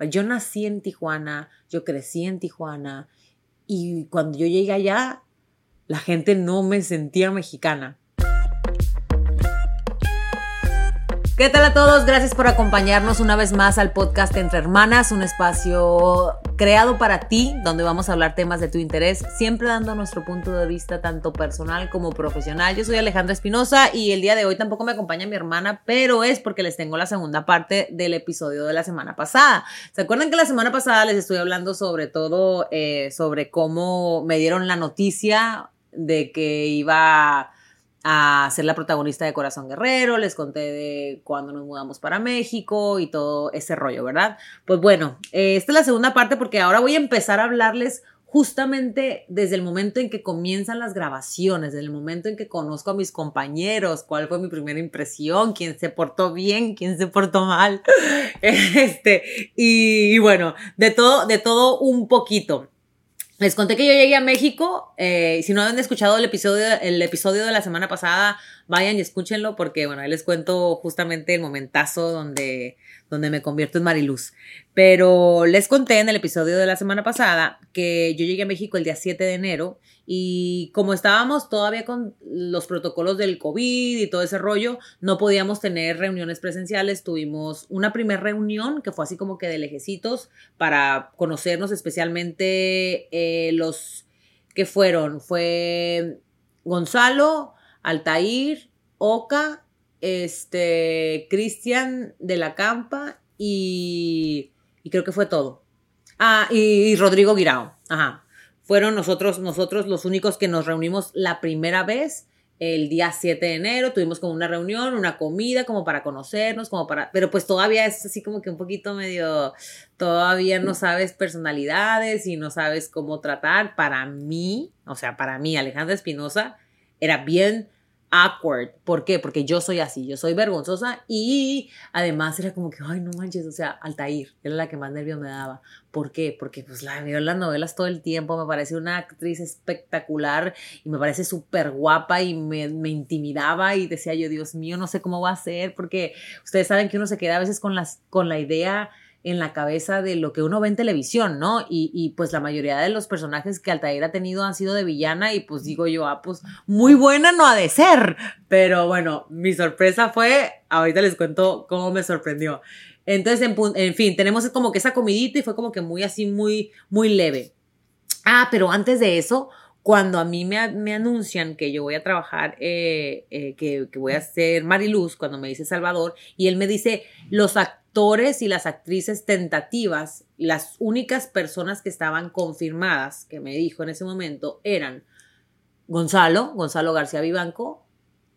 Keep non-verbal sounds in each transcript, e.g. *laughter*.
Yo nací en Tijuana, yo crecí en Tijuana y cuando yo llegué allá, la gente no me sentía mexicana. ¿Qué tal a todos? Gracias por acompañarnos una vez más al podcast Entre Hermanas, un espacio creado para ti, donde vamos a hablar temas de tu interés, siempre dando nuestro punto de vista tanto personal como profesional. Yo soy Alejandra Espinosa y el día de hoy tampoco me acompaña mi hermana, pero es porque les tengo la segunda parte del episodio de la semana pasada. ¿Se acuerdan que la semana pasada les estoy hablando sobre todo eh, sobre cómo me dieron la noticia de que iba a ser la protagonista de Corazón Guerrero, les conté de cuando nos mudamos para México y todo ese rollo, ¿verdad? Pues bueno, eh, esta es la segunda parte porque ahora voy a empezar a hablarles justamente desde el momento en que comienzan las grabaciones, desde el momento en que conozco a mis compañeros, cuál fue mi primera impresión, quién se portó bien, quién se portó mal, *laughs* este, y, y bueno, de todo, de todo un poquito. Les conté que yo llegué a México. Eh, si no han escuchado el episodio, el episodio de la semana pasada, vayan y escúchenlo porque, bueno, ahí les cuento justamente el momentazo donde, donde me convierto en Mariluz. Pero les conté en el episodio de la semana pasada que yo llegué a México el día 7 de enero y como estábamos todavía con los protocolos del COVID y todo ese rollo, no podíamos tener reuniones presenciales. Tuvimos una primera reunión que fue así como que de lejecitos para conocernos especialmente eh, los que fueron. Fue Gonzalo, Altair, Oca, este, Cristian de la Campa y, creo que fue todo. Ah, y, Rodrigo Guirao. Ajá. Fueron nosotros, nosotros los únicos que nos reunimos la primera vez el día 7 de enero, tuvimos como una reunión, una comida, como para conocernos, como para, pero pues todavía es así como que un poquito medio, todavía no sabes personalidades y no sabes cómo tratar. Para mí, o sea, para mí, Alejandra Espinosa, era bien awkward. ¿Por qué? Porque yo soy así, yo soy vergonzosa y además era como que, ay, no manches, o sea, Altair era la que más nervios me daba. ¿Por qué? Porque pues la veo en las novelas todo el tiempo, me parece una actriz espectacular y me parece súper guapa y me, me, intimidaba y decía yo, Dios mío, no sé cómo va a ser, porque ustedes saben que uno se queda a veces con, las, con la idea en la cabeza de lo que uno ve en televisión, ¿no? Y, pues la mayoría de los personajes que Altair ha tenido han sido de villana y pues digo yo, ah, pues muy buena no ha de ser. Pero bueno, mi sorpresa fue, ahorita les cuento cómo me sorprendió. Entonces, en, fin, tenemos como que esa comidita y fue como que muy así, muy, muy leve. Ah, pero antes de eso, cuando a mí me, anuncian que yo voy a trabajar, eh, eh, que, voy a ser Mariluz, cuando me dice Salvador, y él me dice, los actores y las actrices tentativas, las únicas personas que estaban confirmadas, que me dijo en ese momento, eran Gonzalo, Gonzalo García Vivanco,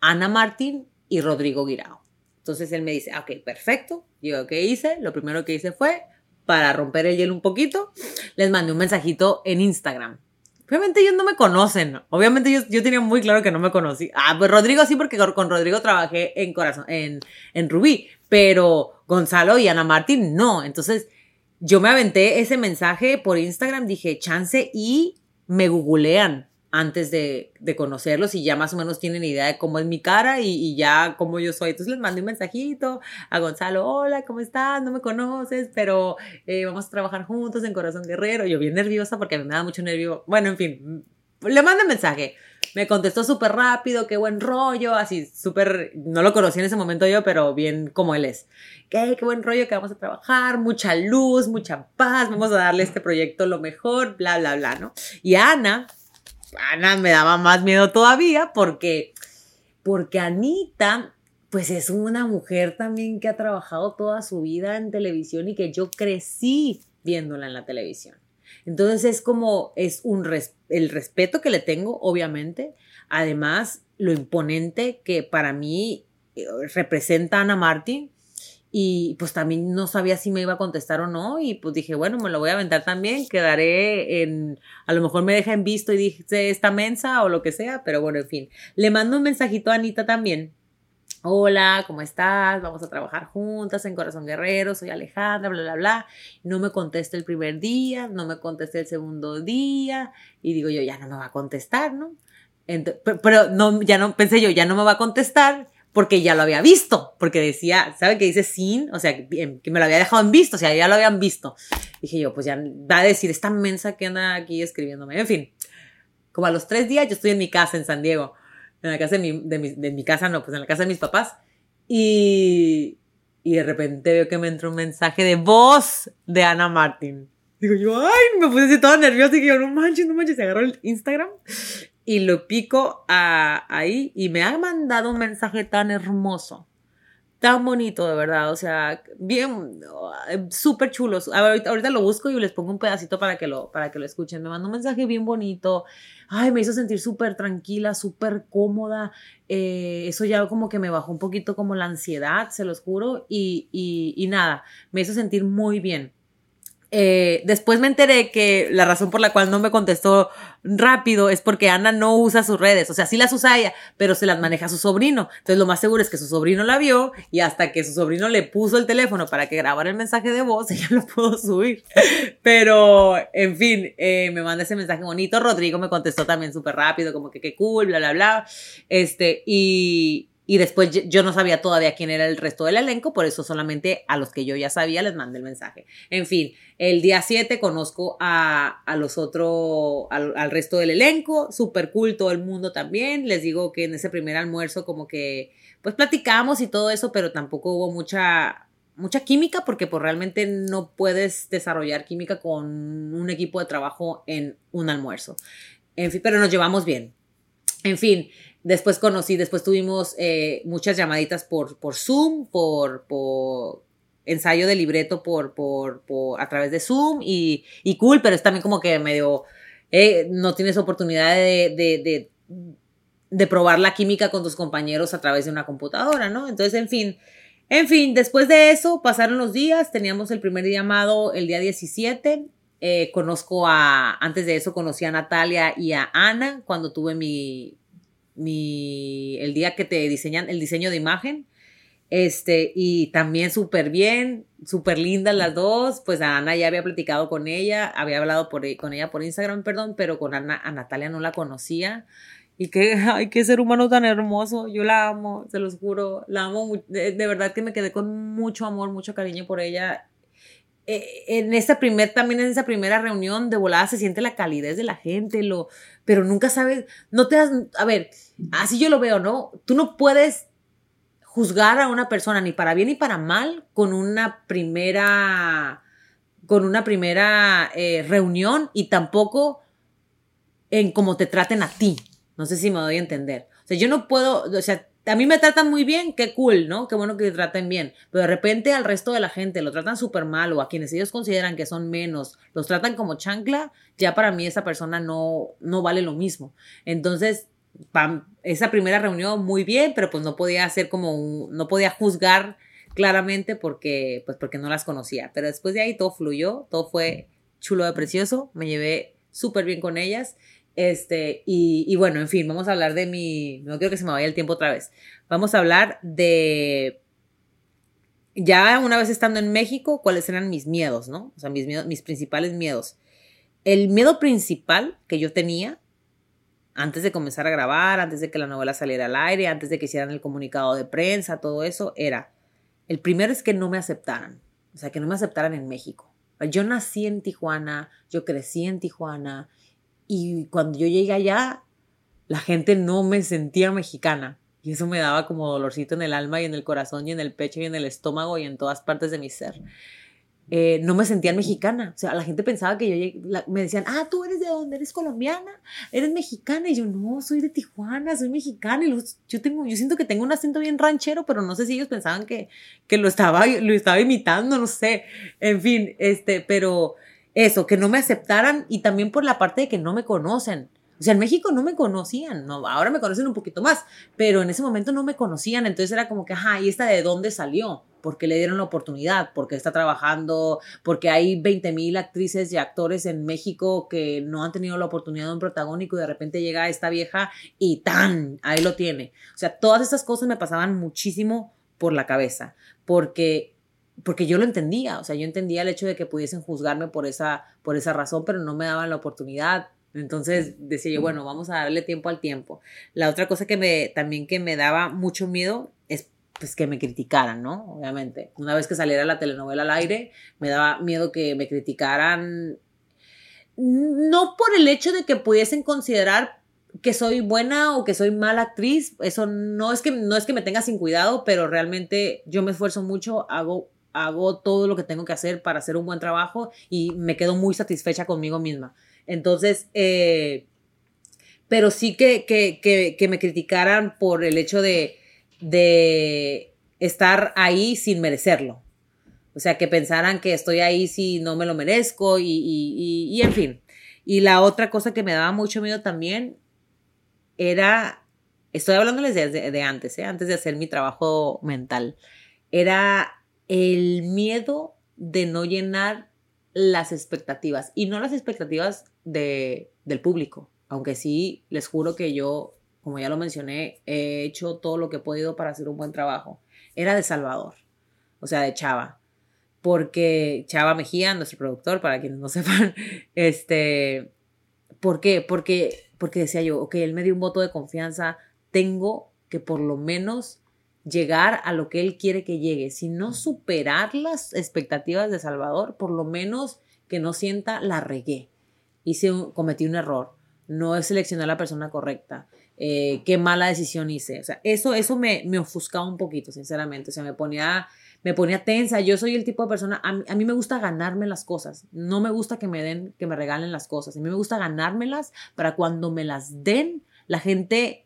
Ana Martín y Rodrigo Guirao. Entonces él me dice, ok, perfecto. Yo, ¿qué hice? Lo primero que hice fue, para romper el hielo un poquito, les mandé un mensajito en Instagram. Obviamente ellos no me conocen. Obviamente yo, yo tenía muy claro que no me conocí. Ah, pues Rodrigo sí, porque con Rodrigo trabajé en Corazón, en, en Rubí. Pero Gonzalo y Ana Martín no. Entonces yo me aventé ese mensaje por Instagram, dije chance y me googlean antes de, conocerlos y ya más o menos tienen idea de cómo es mi cara y, ya cómo yo soy. Entonces les mandé un mensajito a Gonzalo, hola, ¿cómo estás? No me conoces, pero eh, vamos a trabajar juntos en Corazón Guerrero. Yo bien nerviosa porque me da mucho nervio. Bueno, en fin, le mandé mensaje. Me contestó súper rápido, qué buen rollo, así súper, no lo conocí en ese momento yo, pero bien como él es. Qué, qué buen rollo que vamos a trabajar, mucha luz, mucha paz, vamos a darle a este proyecto lo mejor, bla, bla, bla, ¿no? Y Ana, Ana me daba más miedo todavía porque, porque Anita, pues es una mujer también que ha trabajado toda su vida en televisión y que yo crecí viéndola en la televisión. Entonces es como, es un el respeto que le tengo, obviamente, además lo imponente que para mí eh, representa Ana Martín y pues también no sabía si me iba a contestar o no y pues dije, bueno, me lo voy a aventar también, quedaré en, a lo mejor me deja en visto y dice esta mensa o lo que sea, pero bueno, en fin, le mando un mensajito a Anita también hola, ¿cómo estás? Vamos a trabajar juntas en Corazón Guerrero, soy Alejandra, bla, bla, bla. No me contesta el primer día, no me contesta el segundo día y digo yo, ya no me va a contestar, ¿no? pero, no, ya no, pensé yo, ya no me va a contestar porque ya lo había visto, porque decía, ¿sabe qué dice sin? O sea, que me lo había dejado en visto, o sea, ya lo habían visto. Dije yo, pues ya va a decir esta mensa que anda aquí escribiéndome. En fin, como a los tres días yo estoy en mi casa en San Diego, en la casa de mi, de mi, de mi casa, no, pues en la casa de mis papás, y, y de repente veo que me entra un mensaje de voz de Ana Martín. Digo yo, ay, me puse así toda nerviosa y digo, no manches, no manches, se agarró el Instagram y lo pico a, ahí y me ha mandado un mensaje tan hermoso, tan bonito, de verdad, o sea, bien, súper chulo. Ahorita, ahorita, lo busco y les pongo un pedacito para que lo, para que lo escuchen. Me mandó un mensaje bien bonito, ay, me hizo sentir súper tranquila, súper cómoda. Eh, eso ya como que me bajó un poquito como la ansiedad, se los juro, y, y, y nada, me hizo sentir muy bien. Eh, después me enteré que la razón por la cual no me contestó rápido es porque Ana no usa sus redes, o sea, sí las usa ella, pero se las maneja su sobrino. Entonces lo más seguro es que su sobrino la vio y hasta que su sobrino le puso el teléfono para que grabara el mensaje de voz, *laughs* ella lo pudo subir. Pero, en fin, eh, me manda ese mensaje bonito. Rodrigo me contestó también súper rápido, como que qué cool, bla, bla, bla. Este, y, y después yo no sabía todavía quién era el resto del elenco, por eso solamente a los que yo ya sabía les mandé el mensaje. En fin, el día 7 conozco a, a los otros, al, resto del elenco, súper cool todo el mundo también. Les digo que en ese primer almuerzo como que pues platicamos y todo eso, pero tampoco hubo mucha, mucha química porque pues realmente no puedes desarrollar química con un equipo de trabajo en un almuerzo. En fin, pero nos llevamos bien. En fin, Después conocí, después tuvimos eh, muchas llamaditas por, por Zoom, por, ensayo de libreto por, por, a través de Zoom y, y cool, pero es también como que medio, eh, no tienes oportunidad de, de, de, de, probar la química con tus compañeros a través de una computadora, ¿no? Entonces, en fin, en fin, después de eso pasaron los días, teníamos el primer llamado el día 17. Eh, conozco a, antes de eso conocí a Natalia y a Ana cuando tuve mi, mi, el día que te diseñan el diseño de imagen. Este, y también súper bien, súper lindas las dos. Pues a Ana ya había platicado con ella, había hablado por, con ella por Instagram, perdón, pero con Ana, a Natalia no la conocía. Y qué, *laughs* ay, qué ser humano tan hermoso. Yo la amo, se los juro. La amo. De, de verdad que me quedé con mucho amor, mucho cariño por ella. Eh, en esa primer, también en esa primera reunión de volada se siente la calidez de la gente, lo, pero nunca sabes, no te das, a ver, así yo lo veo, ¿no? Tú no puedes juzgar a una persona ni para bien ni para mal con una primera, con una primera eh, reunión y tampoco en cómo te traten a ti. No sé si me doy a entender. O sea, yo no puedo, o sea, a mí me tratan muy bien, qué cool, ¿no? Qué bueno que te traten bien. Pero de repente al resto de la gente lo tratan súper mal o a quienes ellos consideran que son menos, los tratan como chancla, ya para mí esa persona no, no vale lo mismo. Entonces, esa primera reunión muy bien, pero pues no podía hacer como no podía juzgar claramente porque, pues porque no las conocía. Pero después de ahí todo fluyó, todo fue chulo de precioso, me llevé súper bien con ellas este, y, bueno, en fin, vamos a hablar de mi. No quiero que se me vaya el tiempo otra vez. Vamos a hablar de. Ya una vez estando en México, cuáles eran mis miedos, ¿no? O sea, mis, miedos, mis principales miedos. El miedo principal que yo tenía antes de comenzar a grabar, antes de que la novela saliera al aire, antes de que hicieran el comunicado de prensa, todo eso, era. El primero es que no me aceptaran. O sea, que no me aceptaran en México. Yo nací en Tijuana, yo crecí en Tijuana, y cuando yo llegué allá, la gente no me sentía mexicana. Y eso me daba como dolorcito en el alma y en el corazón y en el pecho y en el estómago y en todas partes de mi ser. Eh, no me sentía mexicana. O sea, la gente pensaba que yo llegué, me decían, ah, tú eres de dónde, eres colombiana, eres mexicana. Y yo, no, soy de Tijuana, soy mexicana. Y yo, tengo, yo siento que tengo un acento bien ranchero, pero no sé si ellos pensaban que, que lo, estaba, lo estaba imitando, no sé. En fin, este, pero eso, que no me aceptaran y también por la parte de que no me conocen. O sea, en México no me conocían, no, ahora me conocen un poquito más, pero en ese momento no me conocían, entonces era como que, ajá, ¿y esta de dónde salió? ¿Por qué le dieron la oportunidad? ¿Por qué está trabajando? Porque hay 20 mil actrices y actores en México que no han tenido la oportunidad de un protagónico y de repente llega esta vieja y ¡tan! Ahí lo tiene. O sea, todas estas cosas me pasaban muchísimo por la cabeza, porque porque yo lo entendía, o sea, yo entendía el hecho de que pudiesen juzgarme por esa, por esa razón, pero no me daban la oportunidad, Entonces decía yo, bueno, vamos a darle tiempo al tiempo. La otra cosa que me, también que me daba mucho miedo es pues que me criticaran, ¿no? Obviamente. Una vez que saliera la telenovela al aire, me daba miedo que me criticaran, no por el hecho de que pudiesen considerar que soy buena o que soy mala actriz, eso no es que no es que me tenga sin cuidado, pero realmente yo me esfuerzo mucho, hago hago todo lo que tengo que hacer para hacer un buen trabajo y me quedo muy satisfecha conmigo misma. Entonces, eh, pero sí que, que, me criticaran por el hecho de, de estar ahí sin merecerlo. O sea, que pensaran que estoy ahí si no me lo merezco y, y, y, en fin. Y la otra cosa que me daba mucho miedo también era, estoy hablándoles de, de, antes, ¿eh? antes de hacer mi trabajo mental, era el miedo de no llenar las expectativas y no las expectativas de, del público, aunque sí les juro que yo, como ya lo mencioné, he hecho todo lo que he podido para hacer un buen trabajo. Era de Salvador, o sea, de Chava, porque Chava Mejía, nuestro productor, para quienes no *laughs* sepan, este, ¿por qué? Porque, porque decía yo, ok, él me dio un voto de confianza, tengo que por lo menos llegar a lo que él quiere que llegue, sino superar las expectativas de Salvador, por lo menos que no sienta la regué, hice cometí un error, no seleccioné a la persona correcta, eh, qué mala decisión hice, o sea, eso, eso me, me ofuscaba un poquito, sinceramente, o sea, me ponía, me ponía tensa, yo soy el tipo de persona, a mí, a mí me gusta ganarme las cosas, no me gusta que me den, que me regalen las cosas, a mí me gusta ganármelas para cuando me las den, la gente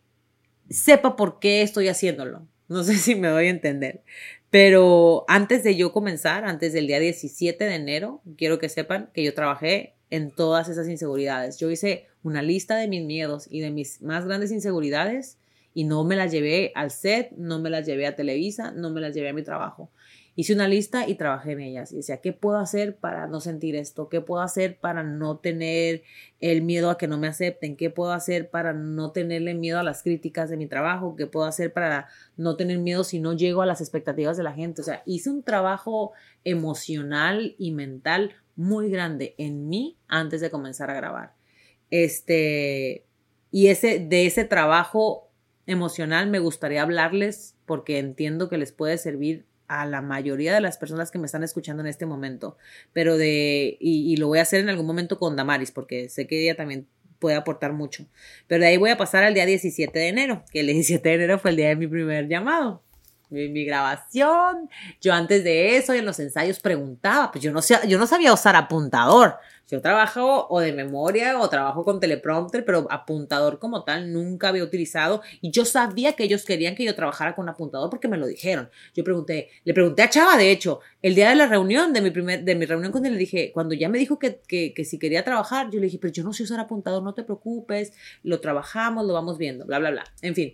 sepa por qué estoy haciéndolo. No sé si me doy a entender. Pero antes de yo comenzar, antes del día 17 de enero, quiero que sepan que yo trabajé en todas esas inseguridades. Yo hice una lista de mis miedos y de mis más grandes inseguridades y no me las llevé al set, no me las llevé a Televisa, no me las llevé a mi trabajo hice una lista y trabajé en ellas. Y decía, ¿qué puedo hacer para no sentir esto? ¿Qué puedo hacer para no tener el miedo a que no me acepten? ¿Qué puedo hacer para no tenerle miedo a las críticas de mi trabajo? ¿Qué puedo hacer para no tener miedo si no llego a las expectativas de la gente? O sea, hice un trabajo emocional y mental muy grande en mí antes de comenzar a grabar. Este, y ese, de ese trabajo emocional me gustaría hablarles porque entiendo que les puede servir a la mayoría de las personas que me están escuchando en este momento, pero de, y, lo voy a hacer en algún momento con Damaris, porque sé que ella también puede aportar mucho. Pero de ahí voy a pasar al día 17 de enero, que el 17 de enero fue el día de mi primer llamado. Mi, grabación. Yo antes de eso, en los ensayos preguntaba, pues yo no, yo no sabía usar apuntador. Yo trabajo o de memoria o trabajo con teleprompter, pero apuntador como tal nunca había utilizado y yo sabía que ellos querían que yo trabajara con apuntador porque me lo dijeron. Yo pregunté, le pregunté a Chava, de hecho, el día de la reunión, de mi, primer, de mi reunión con él, le dije, cuando ya me dijo que, que si quería trabajar, yo le dije, pero yo no sé usar apuntador, no te preocupes, lo trabajamos, lo vamos viendo, bla, bla, bla. En fin,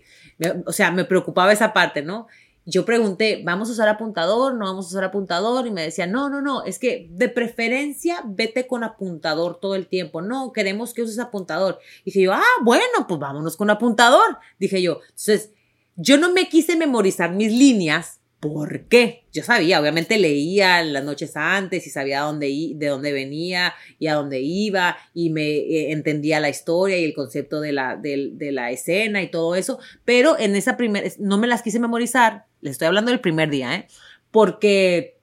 o sea, me preocupaba esa parte, ¿no? Yo pregunté, ¿vamos a usar apuntador? ¿No vamos a usar apuntador? Y me decía, no, no, no, es que de preferencia vete con apuntador todo el tiempo. No, queremos que uses apuntador. Dije yo, ah, bueno, pues vámonos con apuntador. Dije yo, entonces, yo no me quise memorizar mis líneas ¿Por qué? Yo sabía, obviamente leía las noches antes y sabía dónde, de dónde venía y a dónde iba y me eh, entendía la historia y el concepto de la, de, de la escena y todo eso, pero en esa primera, no me las quise memorizar, estoy hablando del primer día, ¿eh? Porque,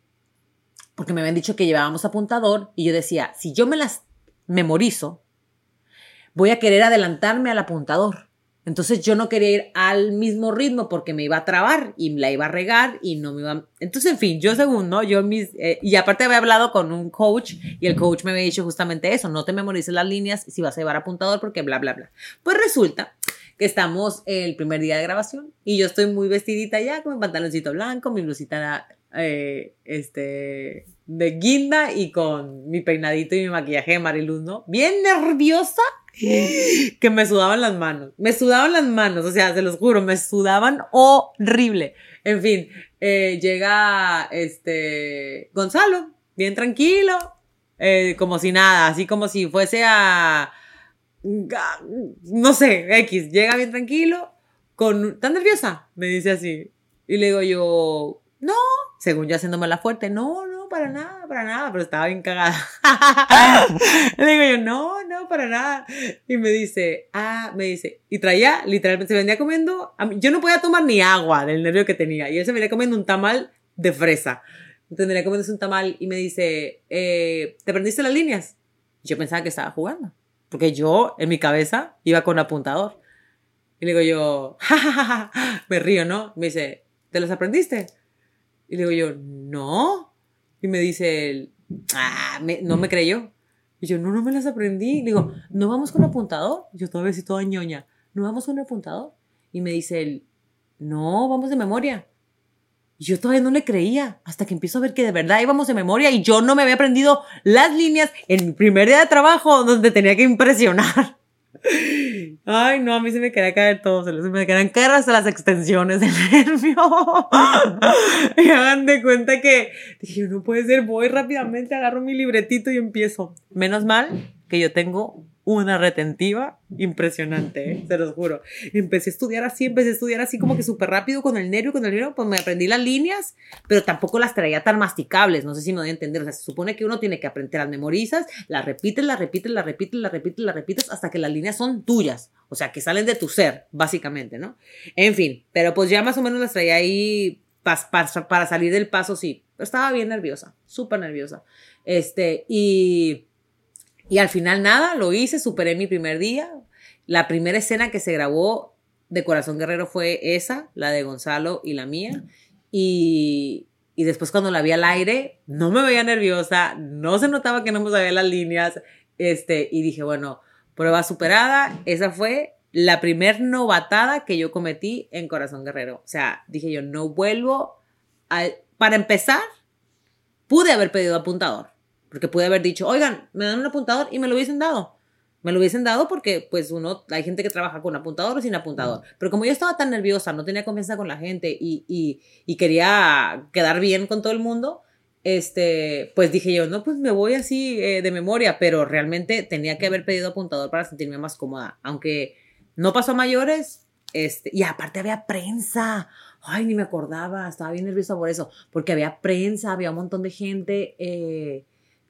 porque me habían dicho que llevábamos apuntador y yo decía, si yo me las memorizo, voy a querer adelantarme al apuntador. Entonces yo no quería ir al mismo ritmo porque me iba a trabar y la iba a regar y no me iba Entonces, en fin, yo según, ¿no? Yo mis... Eh, y aparte había hablado con un coach y el coach me había dicho justamente eso, no te memorices las líneas si vas a llevar apuntador porque bla, bla, bla. Pues resulta que estamos el primer día de grabación y yo estoy muy vestidita ya con mi pantaloncito blanco, mi blusita eh, este, de guinda y con mi peinadito y mi maquillaje de Mariluz, ¿no? Bien nerviosa *gasps* que me sudaban las manos. Me sudaban las manos, o sea, se los juro, me sudaban horrible. En fin, eh, llega este Gonzalo, bien tranquilo, eh, como si nada, así como si fuese a, no sé, X, llega bien tranquilo, con, ¿tan nerviosa? Me dice así. Y le digo yo, no, según yo haciéndome la fuerte, no, no, para nada, para nada, pero estaba bien cagada. *laughs* le digo yo, no, no, para nada. Y me dice, ah, me dice, y traía, literalmente, se venía comiendo, yo no podía tomar ni agua del nervio que tenía, y él se venía comiendo un tamal de fresa. Entonces venía comiendo un tamal y me dice, eh, ¿te prendiste las líneas? Yo pensaba que estaba jugando, porque yo, en mi cabeza, iba con apuntador. Y le digo yo, *laughs* ja, me río, ¿no? Me dice, ¿te las aprendiste? Y le digo yo, no. Y me dice él, ah, no me creyó. Y yo, no, no me las aprendí. Le digo, ¿no vamos con apuntador? yo todavía sí toda ñoña, ¿no vamos con apuntador? Y me dice él, no, vamos de memoria. Yo todavía no le creía, hasta que empiezo a ver que de verdad íbamos de memoria y yo no me había aprendido las líneas en mi primer día de trabajo donde tenía que impresionar. *laughs* Ay, no, a mí se me quería caer todo, se me quedan caer hasta las extensiones del nervio. *laughs* y hagan de cuenta que dije, no puede ser, voy rápidamente, agarro mi libretito y empiezo. Menos mal que yo tengo una retentiva impresionante, ¿eh? se los juro. Empecé a estudiar así, empecé a estudiar así como que súper rápido con el nervio, con el nervio, pues me aprendí las líneas, pero tampoco las traía tan masticables, no sé si me voy a entender, o sea, se supone que uno tiene que aprender, las memorizas, las repites, las repites, las repites, las repites, las repites, hasta que las líneas son tuyas, o sea, que salen de tu ser, básicamente, ¿no? En fin, pero pues ya más o menos las traía ahí para salir del paso, sí, estaba bien nerviosa, súper nerviosa, este, y y al final nada, lo hice, superé mi primer día. La primera escena que se grabó de Corazón Guerrero fue esa, la de Gonzalo y la mía. Y, y después cuando la vi al aire, no me veía nerviosa, no se notaba que no me sabía las líneas. Este, y dije, bueno, prueba superada. Esa fue la primer novatada que yo cometí en Corazón Guerrero. O sea, dije yo, no vuelvo. Para empezar, pude haber pedido apuntador. Porque pude haber dicho, oigan, me dan un apuntador y me lo hubiesen dado. Me lo hubiesen dado porque, pues, uno, hay gente que trabaja con apuntador o sin apuntador. Pero como yo estaba tan nerviosa, no tenía confianza con la gente y, y, y quería quedar bien con todo el mundo, este, pues dije yo, no, pues me voy así eh, de memoria, pero realmente tenía que haber pedido apuntador para sentirme más cómoda. Aunque no pasó a mayores, este, y aparte había prensa. Ay, ni me acordaba, estaba bien nerviosa por eso, porque había prensa, había un montón de gente. Eh,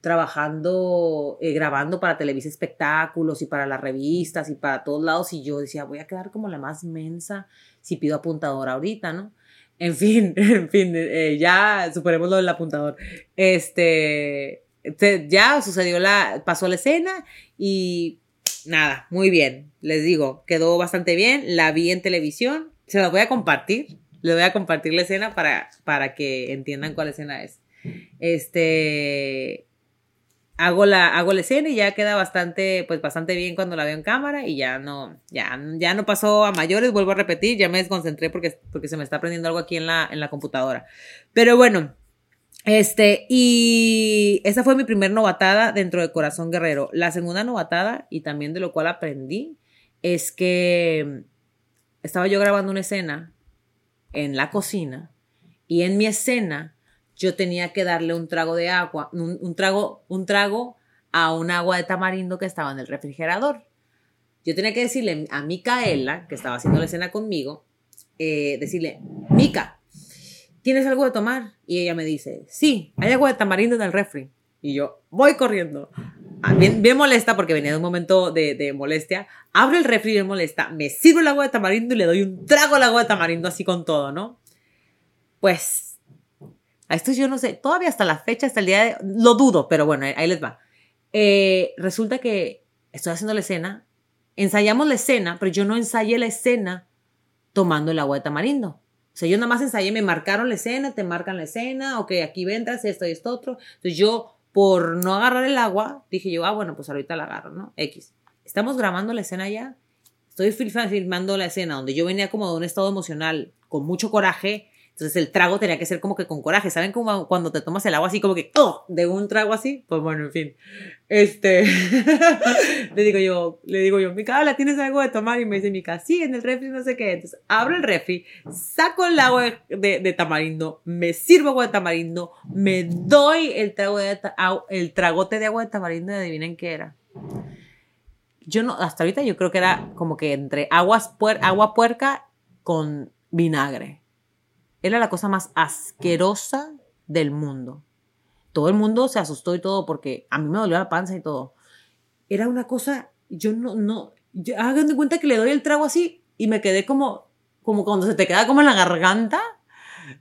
trabajando, eh, grabando para Televisa Espectáculos y para las revistas y para todos lados y yo decía, voy a quedar como la más mensa si pido apuntador ahorita, ¿no? En fin, *laughs* en fin, eh, ya superemos lo del apuntador. Este, ya sucedió la, pasó la escena y nada, muy bien, les digo, quedó bastante bien, la vi en televisión, se la voy a compartir, le voy a compartir la escena para, para que entiendan cuál escena es. Este, hago la, hago la escena y ya queda bastante, pues bastante bien cuando la veo en cámara y ya no, ya, ya no pasó a mayores, vuelvo a repetir, ya me desconcentré porque, porque se me está aprendiendo algo aquí en la, en la computadora. Pero bueno, este, y esa fue mi primer novatada dentro de Corazón Guerrero. La segunda novatada, y también de lo cual aprendí, es que estaba yo grabando una escena en la cocina y en mi escena yo tenía que darle un trago de agua, un, trago, un trago a un agua de tamarindo que estaba en el refrigerador. Yo tenía que decirle a Micaela, que estaba haciendo la escena conmigo, eh, decirle, Mica, ¿tienes algo de tomar? Y ella me dice, sí, hay agua de tamarindo en el refri. Y yo voy corriendo. Ah, bien, bien molesta porque venía de un momento de, de, molestia. Abro el refri bien molesta. Me sirvo el agua de tamarindo y le doy un trago al agua de tamarindo así con todo, ¿no? Pues esto yo no sé, todavía hasta la fecha, hasta el día de... Lo dudo, pero bueno, ahí les va. Eh, resulta que estoy haciendo la escena, ensayamos la escena, pero yo no ensayé la escena tomando el agua de tamarindo. O sea, yo nada más ensayé, me marcaron la escena, te marcan la escena, ok, aquí ventas esto y esto otro. Entonces yo, por no agarrar el agua, dije yo, ah, bueno, pues ahorita la agarro, ¿no? X. Estamos grabando la escena ya. Estoy filmando la escena donde yo venía como de un estado emocional con mucho coraje entonces el trago tenía que ser como que con coraje. ¿Saben como cuando te tomas el agua así como que, oh, de un trago así? Pues bueno, en fin. Este, *laughs* le digo yo, le digo yo, Mica, ¿la ¿tienes algo de tomar? Y me dice Mica, sí, en el refri, no sé qué. Entonces abro el refri, saco el agua de, tamarindo, me sirvo agua de tamarindo, me doy el, trago de, el tragote de agua de tamarindo y adivinen qué era. Yo no, hasta ahorita yo creo que era como que entre aguas agua puerca con vinagre. Era la cosa más asquerosa del mundo. todo el mundo se asustó y todo porque a mí me dolió la panza y todo. Era una cosa, yo no, no, hagan de cuenta que le doy el trago así y me quedé como, como cuando se te queda como en la garganta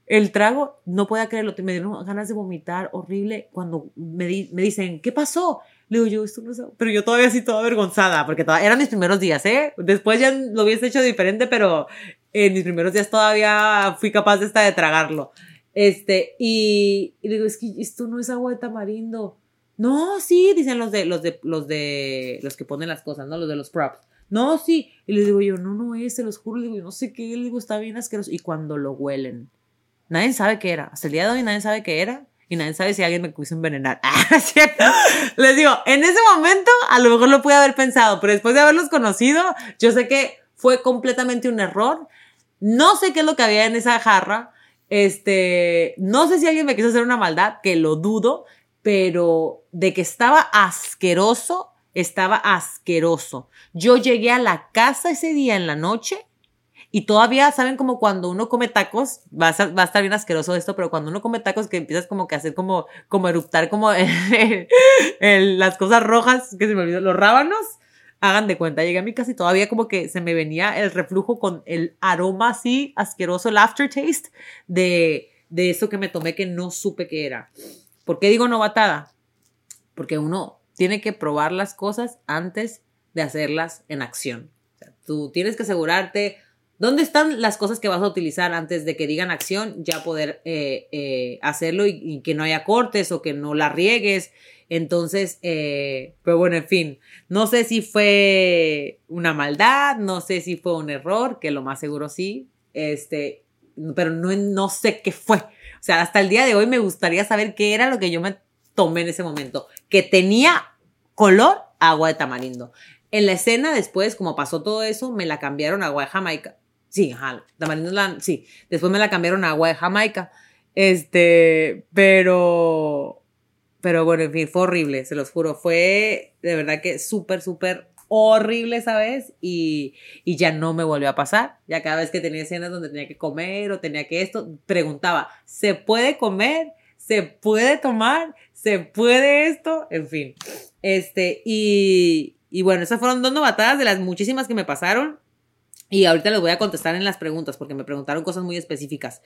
el trago, no podía creerlo, me dieron ganas de vomitar horrible cuando me, me dicen, ¿qué pasó? Le digo yo, esto no es... Pero yo todavía así toda avergonzada, porque todavía eran mis primeros días, ¿eh? Después ya lo hubiese hecho diferente, pero en mis primeros días todavía fui capaz de, esta de tragarlo. Este, y, y, digo, es que esto no es agua de tamarindo. No, sí, dicen los de, los de, los de, los que ponen las cosas, ¿no? Los de los props. No, sí. Y les digo yo, no, no es, se los juro. Le digo, no sé qué. Le digo, está bien asqueroso. Y cuando lo huelen, nadie sabe qué era. Hasta el día de hoy nadie sabe qué era. Y nadie sabe si alguien me quiso envenenar. *laughs* Ah, ¿cierto? Les digo, en ese momento a lo mejor lo pude haber pensado, pero después de haberlos conocido, yo sé que fue completamente un error. No sé qué es lo que había en esa jarra. Este, no sé si alguien me quiso hacer una maldad, que lo dudo, pero de que estaba asqueroso, estaba asqueroso. Yo llegué a la casa ese día en la noche y todavía, ¿saben como cuando uno come tacos? Va a, estar bien asqueroso esto, pero cuando uno come tacos que empiezas como que a hacer como, como eruptar como *laughs* las cosas rojas, que se me olvidó, los rábanos, hagan de cuenta, llegué a mi casa y todavía como que se me venía el reflujo con el aroma así asqueroso, el aftertaste de, de eso que me tomé que no supe qué era. ¿Por qué digo novatada? Porque uno tiene que probar las cosas antes de hacerlas en acción. tú tienes que asegurarte dónde están las cosas que vas a utilizar antes de que digan acción, ya poder eh, eh, hacerlo y, que no haya cortes o que no la riegues. Entonces, eh, pero bueno, en fin, no sé si fue una maldad, no sé si fue un error, que lo más seguro sí, este, pero no, no sé qué fue. O sea, hasta el día de hoy me gustaría saber qué era lo que yo me tomé en ese momento, que tenía color agua de tamarindo. En la escena después, como pasó todo eso, me la cambiaron a agua de Jamaica. Sí, ajá, tamarindo la, sí. Después me la cambiaron a agua de Jamaica. Este, pero, pero bueno, en fin, fue horrible, se los juro. Fue de verdad que súper, súper horrible esa vez y, y, ya no me volvió a pasar. Ya cada vez que tenía escenas donde tenía que comer o tenía que esto, preguntaba, ¿se puede comer? ¿Se puede tomar? ¿Se puede esto? En fin. Este, y, y bueno, esas fueron dos novatadas de las muchísimas que me pasaron. Y ahorita les voy a contestar en las preguntas, porque me preguntaron cosas muy específicas.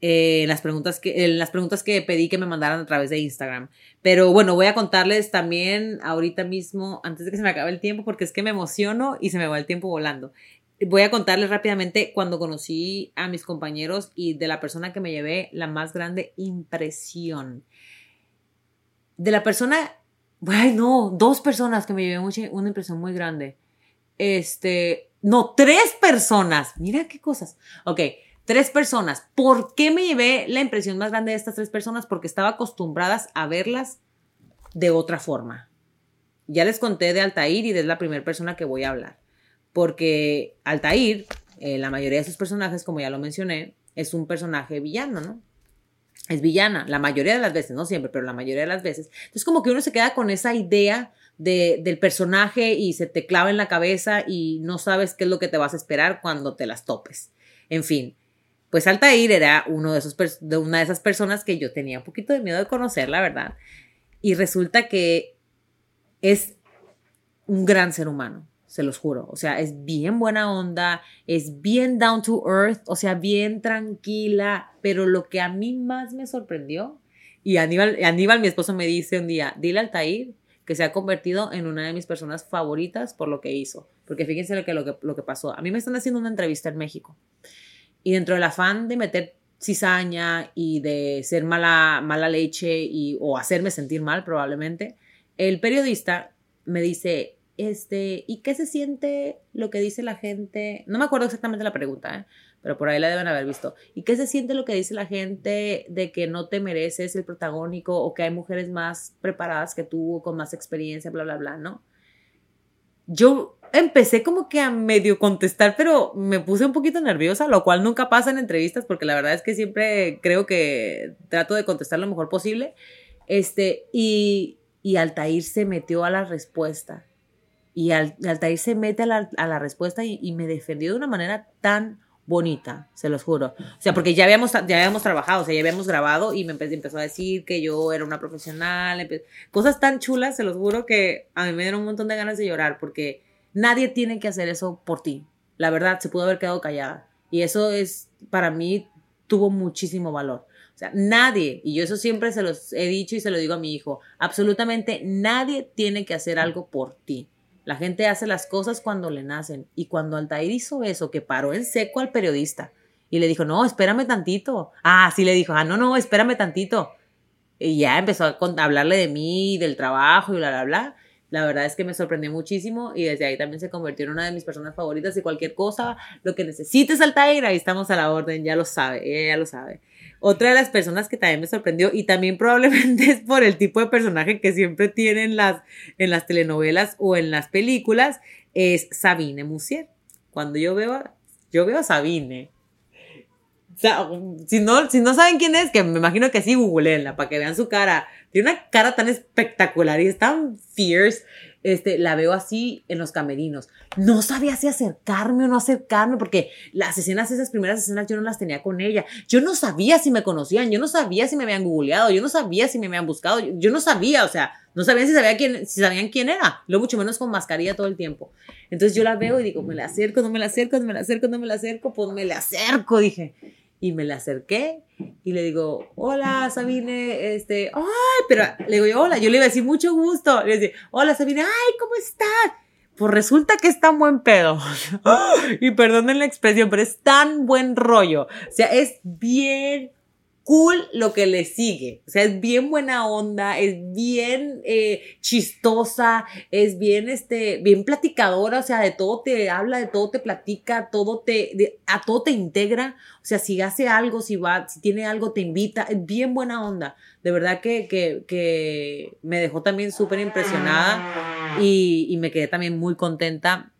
Eh, en, las preguntas que, en las preguntas que pedí que me mandaran a través de Instagram. Pero bueno, voy a contarles también ahorita mismo, antes de que se me acabe el tiempo, porque es que me emociono y se me va el tiempo volando. Voy a contarles rápidamente cuando conocí a mis compañeros y de la persona que me llevé la más grande impresión. De la persona, ay no, dos personas que me llevé mucha, una impresión muy grande. Este, no, tres personas. Mira qué cosas. Ok, tres personas. ¿Por qué me llevé la impresión más grande de estas tres personas? Porque estaba acostumbradas a verlas de otra forma. Ya les conté de Altair y es la primera persona que voy a hablar. Porque Altair, eh, la mayoría de sus personajes, como ya lo mencioné, es un personaje villano, ¿no? Es villana, la mayoría de las veces, no siempre, pero la mayoría de las veces. Entonces como que uno se queda con esa idea del personaje y se te clava en la cabeza y no sabes qué es lo que te vas a esperar cuando te las topes. En fin, pues Altair era uno de, esos de una de esas personas que yo tenía un poquito de miedo de conocer, la verdad. Y resulta que es un gran ser humano, se los juro. O sea, es bien buena onda, es bien down to earth, o sea, bien tranquila. Pero lo que a mí más me sorprendió, y Aníbal, Aníbal mi esposo, me dice un día, dile a Altair que se ha convertido en una de mis personas favoritas por lo que hizo. Porque fíjense lo que, lo que, lo que pasó. A mí me están haciendo una entrevista en México. Y dentro del afán de meter cizaña y de ser mala, mala leche y, o hacerme sentir mal probablemente, el periodista me dice, este, ¿y qué se siente lo que dice la gente? No me acuerdo exactamente la pregunta, ¿eh? Pero por ahí la deben haber visto. ¿Y qué se siente lo que dice la gente de que no te mereces el protagónico o que hay mujeres más preparadas que tú, con más experiencia, bla, bla, bla, ¿no? Yo empecé como que a medio contestar, pero me puse un poquito nerviosa, lo cual nunca pasa en entrevistas porque la verdad es que siempre creo que trato de contestar lo mejor posible. Este, y, y Altair se metió a la respuesta. Y Altair se mete a la, respuesta y me defendió de una manera tan bonita, se los juro. O sea, porque ya habíamos, ya habíamos trabajado, o sea, ya habíamos grabado y me empezó a decir que yo era una profesional, cosas tan chulas, se los juro que a mí me dieron un montón de ganas de llorar porque nadie tiene que hacer eso por ti. La verdad, se pudo haber quedado callada. Y eso es, para mí, tuvo muchísimo valor. O sea, nadie, y yo eso siempre se los he dicho y se lo digo a mi hijo, absolutamente nadie tiene que hacer algo por ti. La gente hace las cosas cuando le nacen. Y cuando Altair hizo eso, que paró en seco al periodista y le dijo, no, espérame tantito. Ah, sí le dijo, ah, no, no, espérame tantito. Y ya empezó a hablarle de mí, del trabajo y bla, bla, bla. La verdad es que me sorprendió muchísimo y desde ahí también se convirtió en una de mis personas favoritas y cualquier cosa, lo que necesites Altair, ahí estamos a la orden, ya lo sabe, ella ya lo sabe. Otra de las personas que también me sorprendió y también probablemente *laughs* es por el tipo de personaje que siempre tienen las, en las telenovelas o en las películas es Sabine Musier. Cuando yo veo, yo veo a Sabine. si, no, si no saben quién es, que me imagino que sí, googleenla para que vean su cara. Tiene una cara tan espectacular y es tan fierce este, la veo así en los camerinos. No sabía si acercarme o no acercarme, porque las escenas, esas primeras escenas, yo no las tenía con ella. Yo no sabía si me conocían, yo no sabía si me habían googleado, yo no sabía si me habían buscado, yo, no sabía, o sea, no sabía si, sabía quién, si sabían quién era, lo mucho menos con mascarilla todo el tiempo. Entonces yo la veo y digo, me la acerco, no me la acerco, no me la acerco, no me la acerco, pues me la acerco, dije y me la acerqué y le digo, hola Sabine, este, ay, pero le digo hola, yo le iba a decir mucho gusto, le decía, hola Sabine, ay, ¿cómo estás? Pues resulta que es tan buen pedo. *laughs* y perdonen la expresión, pero es tan buen rollo. O sea, es bien cool lo que le sigue. O sea, es bien buena onda, es bien eh, chistosa, es bien, este, bien platicadora, o sea, de todo te habla, de todo te platica, todo te, a todo te integra. O sea, si hace algo, si va, si tiene algo, te invita, es bien buena onda. De verdad que, que, que me dejó también súper impresionada y, y me quedé también muy contenta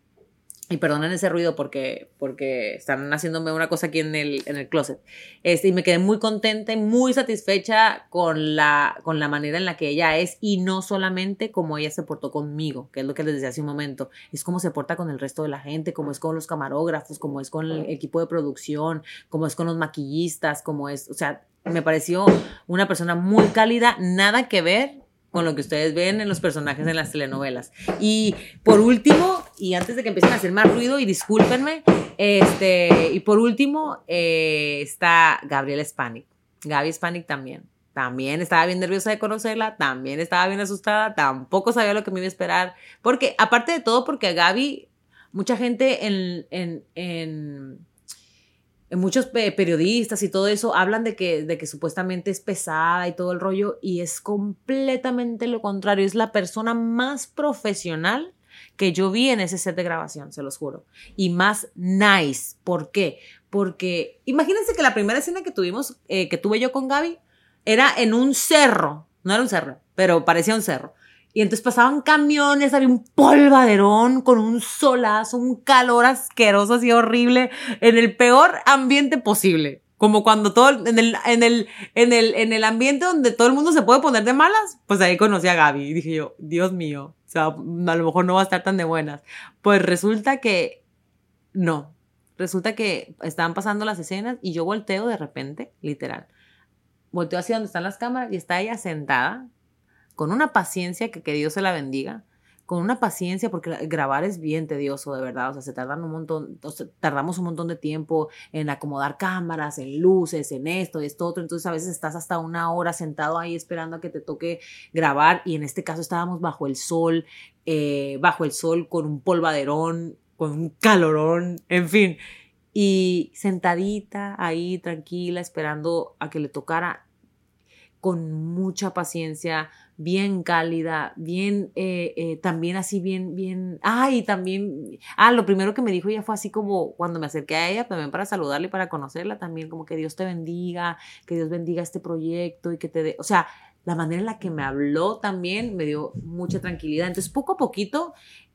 y perdonen ese ruido porque, porque están haciéndome una cosa aquí en el, en el closet. Este, y me quedé muy contenta y muy satisfecha con la, con la manera en la que ella es y no solamente como ella se portó conmigo, que es lo que les decía hace un momento, es cómo se porta con el resto de la gente, cómo es con los camarógrafos, cómo es con el equipo de producción, cómo es con los maquillistas, cómo es, o sea, me pareció una persona muy cálida, nada que ver con lo que ustedes ven en los personajes en las telenovelas. Y por último, y antes de que empiecen a hacer más ruido, y discúlpenme, este, y por último eh, está Gabriela Spanik. Gaby Spanik también. También estaba bien nerviosa de conocerla, también estaba bien asustada, tampoco sabía lo que me iba a esperar. Porque, aparte de todo, porque a Gaby, mucha gente en, en, en muchos periodistas y todo eso hablan de que, de que supuestamente es pesada y todo el rollo y es completamente lo contrario. Es la persona más profesional que yo vi en ese set de grabación, se los juro. Y más nice. ¿Por qué? Porque imagínense que la primera escena que tuvimos, eh, que tuve yo con Gaby, era en un cerro. No era un cerro, pero parecía un cerro. Y entonces pasaban camiones, había un polvaderón con un solazo, un calor asqueroso, así horrible, en el peor ambiente posible. Como cuando todo, en el, en el, en el, en el ambiente donde todo el mundo se puede poner de malas, pues ahí conocí a Gaby y dije yo, Dios mío, o sea, a lo mejor no va a estar tan de buenas. Pues resulta que no. Resulta que estaban pasando las escenas y yo volteo de repente, literal. Volteo hacia donde están las cámaras y está ella sentada con una paciencia que que Dios se la bendiga, con una paciencia, porque grabar es bien tedioso, de verdad, o sea, se tardan un montón, tardamos un montón de tiempo en acomodar cámaras, en luces, en esto, esto, otro, entonces a veces estás hasta una hora sentado ahí esperando a que te toque grabar, y en este caso estábamos bajo el sol, eh, bajo el sol con un polvaderón, con un calorón, en fin, y sentadita ahí, tranquila, esperando a que le tocara, con mucha paciencia, bien cálida, bien, eh, eh, también así, bien, bien, ay, también, ah, lo primero que me dijo ella fue así como cuando me acerqué a ella, también para saludarla y para conocerla, también como que Dios te bendiga, que Dios bendiga este proyecto y que te dé, o sea, la manera en la que me habló también me dio mucha tranquilidad. Entonces, poco a poquito,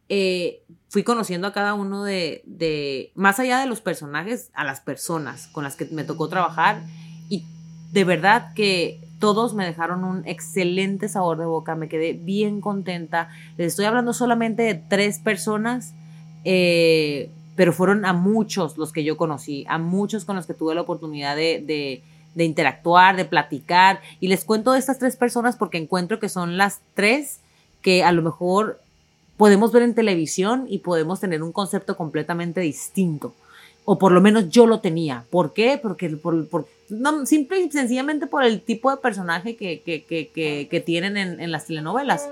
eh, fui conociendo a cada uno de, de, más allá de los personajes, a las personas con las que me tocó trabajar y de verdad que todos me dejaron un excelente sabor de boca, me quedé bien contenta. Les estoy hablando solamente de tres personas, eh, pero fueron a muchos los que yo conocí, a muchos con los que tuve la oportunidad de, interactuar, de platicar. Y les cuento de estas tres personas porque encuentro que son las tres que a lo mejor podemos ver en televisión y podemos tener un concepto completamente distinto. O por lo menos yo lo tenía. ¿Por qué? Porque por, por no, simple y sencillamente por el tipo de personaje que, que, que, que tienen en, en las telenovelas.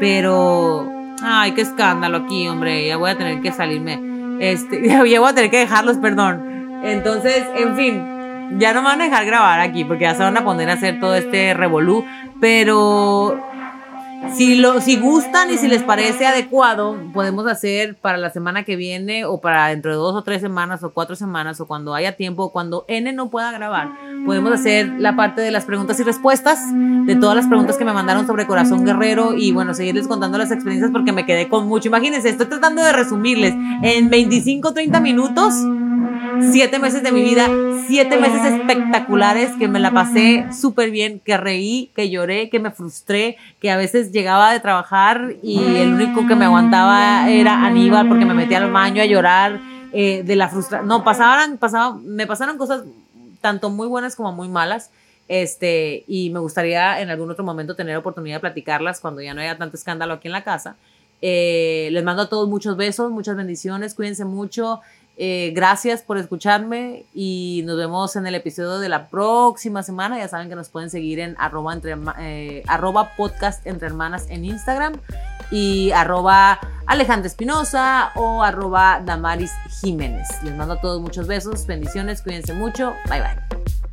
Pero, ay, qué escándalo aquí, hombre. Ya voy a tener que salirme este, *laughs* ya voy a tener que dejarlos, perdón. Entonces, en fin, ya no me van a dejar grabar aquí porque ya se van a poner a hacer todo este revolú. Pero si, lo, si gustan y si les parece adecuado, podemos hacer para la semana que viene o para dentro de dos o tres semanas o cuatro semanas o cuando haya tiempo, cuando N no pueda grabar, podemos hacer la parte de las preguntas y respuestas, de todas las preguntas que me mandaron sobre Corazón Guerrero y bueno, seguirles contando las experiencias porque me quedé con mucho. Imagínense, estoy tratando de resumirles en 25 30 minutos siete meses de mi vida, siete meses espectaculares que me la pasé súper bien, que reí, que lloré, que me frustré, que a veces llegaba de trabajar y el único que me aguantaba era Aníbal porque me metía al baño a llorar eh, de la frustración. No, pasaban, pasaban, me pasaron cosas tanto muy buenas como muy malas. Este, y me gustaría en algún otro momento tener oportunidad de platicarlas cuando ya no haya tanto escándalo aquí en la casa. Eh, les mando a todos muchos besos, muchas bendiciones, cuídense mucho. Eh, gracias por escucharme y nos vemos en el episodio de la próxima semana. Ya saben que nos pueden seguir en arroba, eh, entre hermanas en Instagram y arroba Alejandra Espinosa o arroba Damaris Jiménez. Les mando a todos muchos besos, bendiciones, cuídense mucho. Bye bye.